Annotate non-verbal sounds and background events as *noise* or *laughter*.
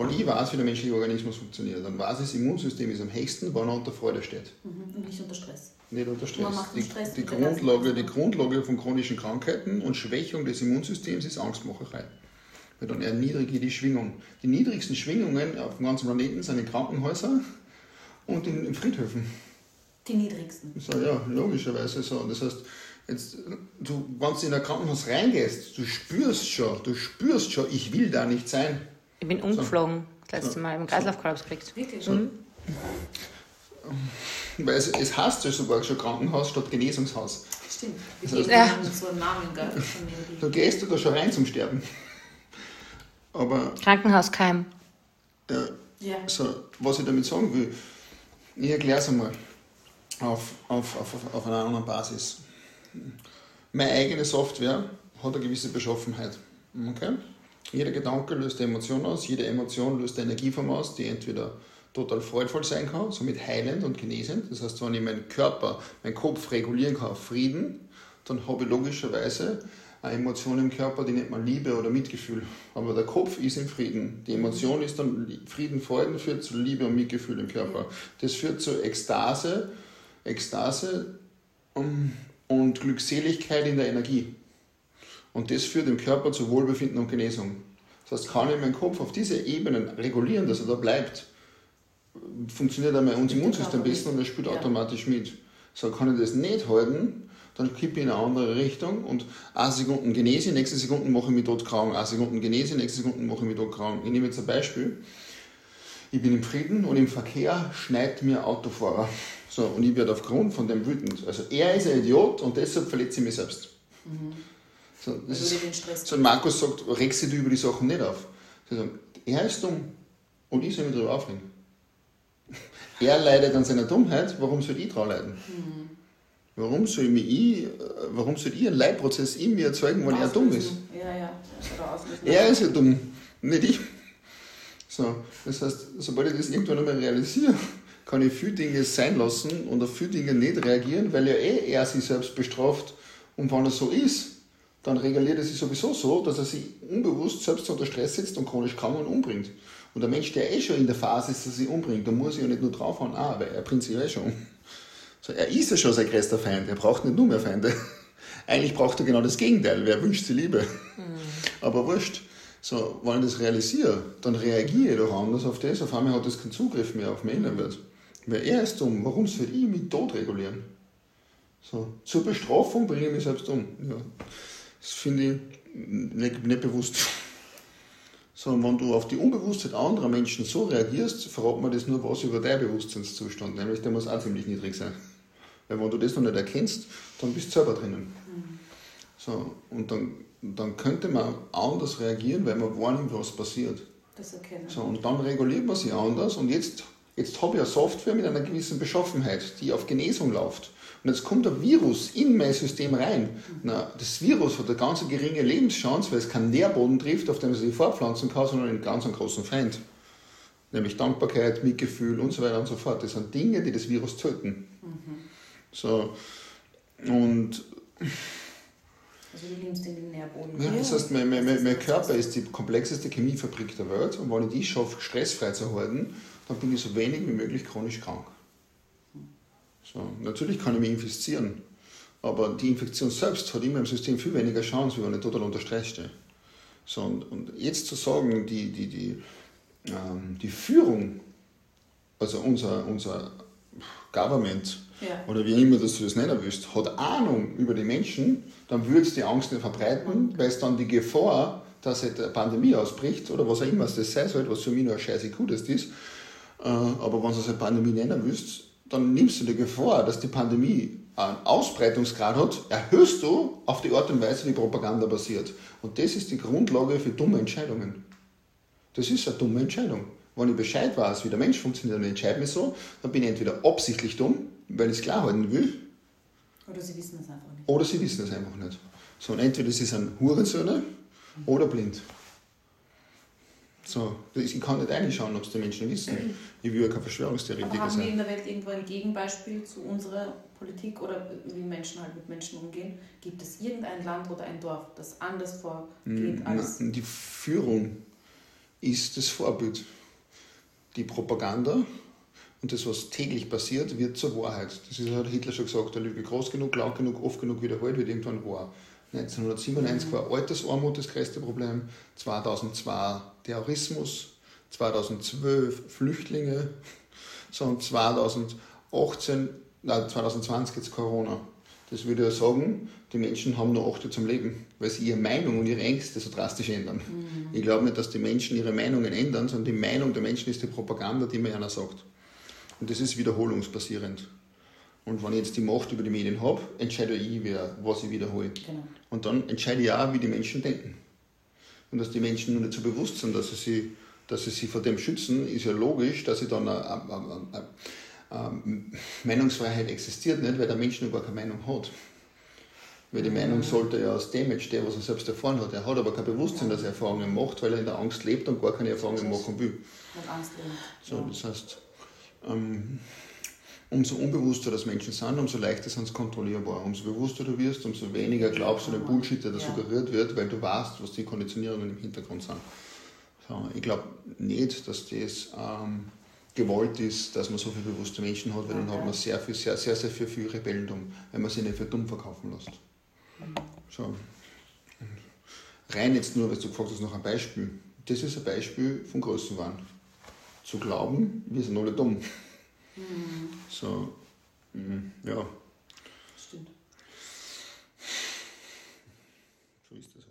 weil ich weiß, wie der menschliche Organismus funktioniert. Dann weiß ich, das Immunsystem ist am höchsten, wenn er unter Freude steht. Mhm. Und nicht unter Stress. Nicht unter Stress. Man macht die, Stress die, Grundlage, die Grundlage von chronischen Krankheiten und Schwächung des Immunsystems ist Angstmacherei. Weil dann erniedrige die Schwingung. Die niedrigsten Schwingungen auf dem ganzen Planeten sind in Krankenhäusern und in, in Friedhöfen. Die niedrigsten. So, ja, logischerweise so. Das heißt, jetzt, du, wenn du in ein Krankenhaus reingehst, du spürst schon, du spürst schon, ich will da nicht sein. Ich bin umgeflogen, das letzte Mal, im Kreislaufkollaps gekriegt. Wirklich? Mhm. Weil es, es heißt ja sogar schon Krankenhaus statt Genesungshaus. Stimmt. Das Wir heißt- Ja. so einen Namen, gell? Da gehst du da schon rein zum Sterben. Aber Krankenhauskeim. ja, Ja. so, was ich damit sagen will, ich erkläre es einmal auf, auf, auf, auf- auf einer anderen Basis. Meine eigene Software hat eine gewisse Beschaffenheit. Okay? Jeder Gedanke löst eine Emotion aus, jede Emotion löst eine Energieform aus, die entweder total freudvoll sein kann, somit heilend und genesend. Das heißt, wenn ich meinen Körper, meinen Kopf regulieren kann auf Frieden, dann habe ich logischerweise eine Emotion im Körper, die nennt man Liebe oder Mitgefühl. Aber der Kopf ist im Frieden. Die Emotion ist dann Frieden, Freuden führt zu Liebe und Mitgefühl im Körper. Das führt zu Ekstase, Ekstase um, und Glückseligkeit in der Energie. Und das führt im Körper zu Wohlbefinden und Genesung. Das heißt, kann ich meinen Kopf auf diese Ebenen regulieren, dass er da bleibt, funktioniert einmal unser Immunsystem besser und er spielt Ja. automatisch mit. So kann ich das nicht halten, dann kippe ich in eine andere Richtung und eine Sekunde genese, nächste Sekunde mache ich mich dort krank, eine Sekunde genese, nächste Sekunde mache ich mich dort krank. Ich nehme jetzt ein Beispiel. Ich bin im Frieden und im Verkehr schneidet mir Autofahrer. So, und ich werde aufgrund von dem wütend. Also er ist ein Idiot und deshalb verletze ich mich selbst. So, das ist, so, Markus sagt, regst dich über die Sachen nicht auf. Sie sagen, er ist dumm und ich soll mich darüber aufregen. *laughs* Er leidet an seiner Dummheit, warum soll ich daran leiden? Warum soll, mich ich, äh, warum soll ich einen Leitprozess in mir erzeugen, wenn er dumm ist? Auslösen. Ja, ja. Er auslösen. Er ist ja dumm, nicht ich. So, das heißt, sobald ich das irgendwann einmal realisiere, kann ich viele Dinge sein lassen und auf viele Dinge nicht reagieren, weil ja eh er sich selbst bestraft. Und wenn er so ist, dann reguliert er sich sowieso so, dass er sich unbewusst selbst unter Stress setzt und chronisch krank und umbringt. Und der Mensch, der eh schon in der Phase ist, dass er sich umbringt, da muss ich ja nicht nur draufhauen, ah, weil er bringt sich ja eh schon um. So, er ist ja schon sein größter Feind, er braucht nicht nur mehr Feinde. *laughs* Eigentlich braucht er genau das Gegenteil, wer wünscht sie Liebe? Aber wurscht. So, wenn ich das realisiere, dann reagiere ich doch anders auf das. Auf einmal hat das keinen Zugriff mehr auf meinen Innerwelt. Weil er ist dumm. Warum soll ich mich tot regulieren? So, zur Bestrafung bringe ich mich selbst um. Ja. Das finde ich nicht, nicht bewusst. *laughs* Sondern wenn du auf die Unbewusstheit anderer Menschen so reagierst, verrät man das nur was über deinen Bewusstseinszustand. Nämlich der muss auch ziemlich niedrig sein. Weil wenn du das noch nicht erkennst, dann bist du selber drinnen. So, und dann, dann könnte man anders reagieren, weil man wahrnimmt, was passiert. Das erkennen. So, und dann reguliert man sich anders und jetzt, jetzt habe ich eine Software mit einer gewissen Beschaffenheit, die auf Genesung läuft. Und jetzt kommt ein Virus in mein System rein. Na, das Virus hat eine ganz geringe Lebenschance, weil es keinen Nährboden trifft, auf dem es sich fortpflanzen kann, sondern einen ganz großen Feind. Nämlich Dankbarkeit, Mitgefühl und so weiter und so fort. Das sind Dinge, die das Virus töten. So, und Also du nimmst in den Nährboden. ja, das heißt, mein, mein, mein, mein Körper ist die komplexeste Chemiefabrik der Welt und wenn ich die schaffe, stressfrei zu halten, dann bin ich so wenig wie möglich chronisch krank. So, natürlich kann ich mich infizieren, aber die Infektion selbst hat immer im System viel weniger Chance, wenn ich total unter Stress stehe. So, und, und jetzt zu sagen, die, die, die, ähm, die Führung, also unser, unser Government, Ja. oder wie immer das du das nennen willst, hat Ahnung über die Menschen, dann würde es die Angst nicht verbreiten, weil es dann die Gefahr, dass eine Pandemie ausbricht oder was auch immer es das sein soll, was für mich nur ein scheiße Gutes ist, äh, aber wenn du es eine Pandemie nennen willst, dann nimmst du die Gefahr, dass die Pandemie einen Ausbreitungsgrad hat, erhöhst du auf die Art und Weise, wie Propaganda passiert. Und das ist die Grundlage für dumme Entscheidungen. Das ist eine dumme Entscheidung. Wenn ich Bescheid weiß, wie der Mensch funktioniert und ich entscheide mich so, dann bin ich entweder absichtlich dumm, weil ich es klar halten will, Oder sie wissen es einfach nicht. oder sie wissen es einfach nicht. So, und entweder sie sind Hurensöhne oder blind. So, ich kann nicht reinschauen, ob es die Menschen wissen. Ich will ja kein Aber Verschwörungstheoretiker haben wir sein. in der Welt irgendwo ein Gegenbeispiel zu unserer Politik oder wie Menschen halt mit Menschen umgehen? Gibt es irgendein Land oder ein Dorf, das anders vorgeht Hm, als. Die Führung ist das Vorbild. Die Propaganda und das, was täglich passiert, wird zur Wahrheit. Das ist, hat Hitler schon gesagt, der Lüge groß genug, laut genug, oft genug wiederholt, wird irgendwann wahr. 1997 war Altersarmut das größte Problem, 2002 Terrorismus, 2012 Flüchtlinge, so *laughs* und 2018, nein, 2020 jetzt Corona. Das würde ja sagen, die Menschen haben nur acht Jahre zum Leben, weil sie ihre Meinung und ihre Ängste so drastisch ändern. Mhm. Ich glaube nicht, dass die Menschen ihre Meinungen ändern, sondern die Meinung der Menschen ist die Propaganda, die mir einer sagt. Und das ist wiederholungsbasierend. Und wenn ich jetzt die Macht über die Medien habe, entscheide ich, wer, was ich wiederhole. Genau. Und dann entscheide ich auch, wie die Menschen denken. Und dass die Menschen nur nicht so bewusst sind, dass sie, sich, dass sie sich vor dem schützen, ist ja logisch, dass sie dann eine, eine, eine, eine Meinungsfreiheit existiert nicht, weil der Mensch noch gar keine Meinung hat. Weil die Meinung sollte ja aus Damage, der, was er selbst erfahren hat. Er hat aber kein Bewusstsein, dass er Erfahrungen macht, weil er in der Angst lebt und gar keine Erfahrungen machen will. Mit Angst leben. So, das heißt, ähm, umso unbewusster das Menschen sind, umso leichter sind sie kontrollierbar. Umso bewusster du wirst, umso weniger glaubst du den Bullshit, der da ja. suggeriert wird, weil du weißt, was die Konditionierungen im Hintergrund sind. So, ich glaube nicht, dass das ähm, gewollt ist, dass man so viele bewusste Menschen hat, weil dann hat man sehr, viel, sehr, sehr, sehr viel für Rebellen dumm, wenn man sie nicht für dumm verkaufen lässt. So. Rein jetzt nur, weil du gefragt hast, noch ein Beispiel. Das ist ein Beispiel von Größenwahn. Zu glauben, wir sind alle dumm. Mhm. So, mh, ja. Stimmt. So ist das.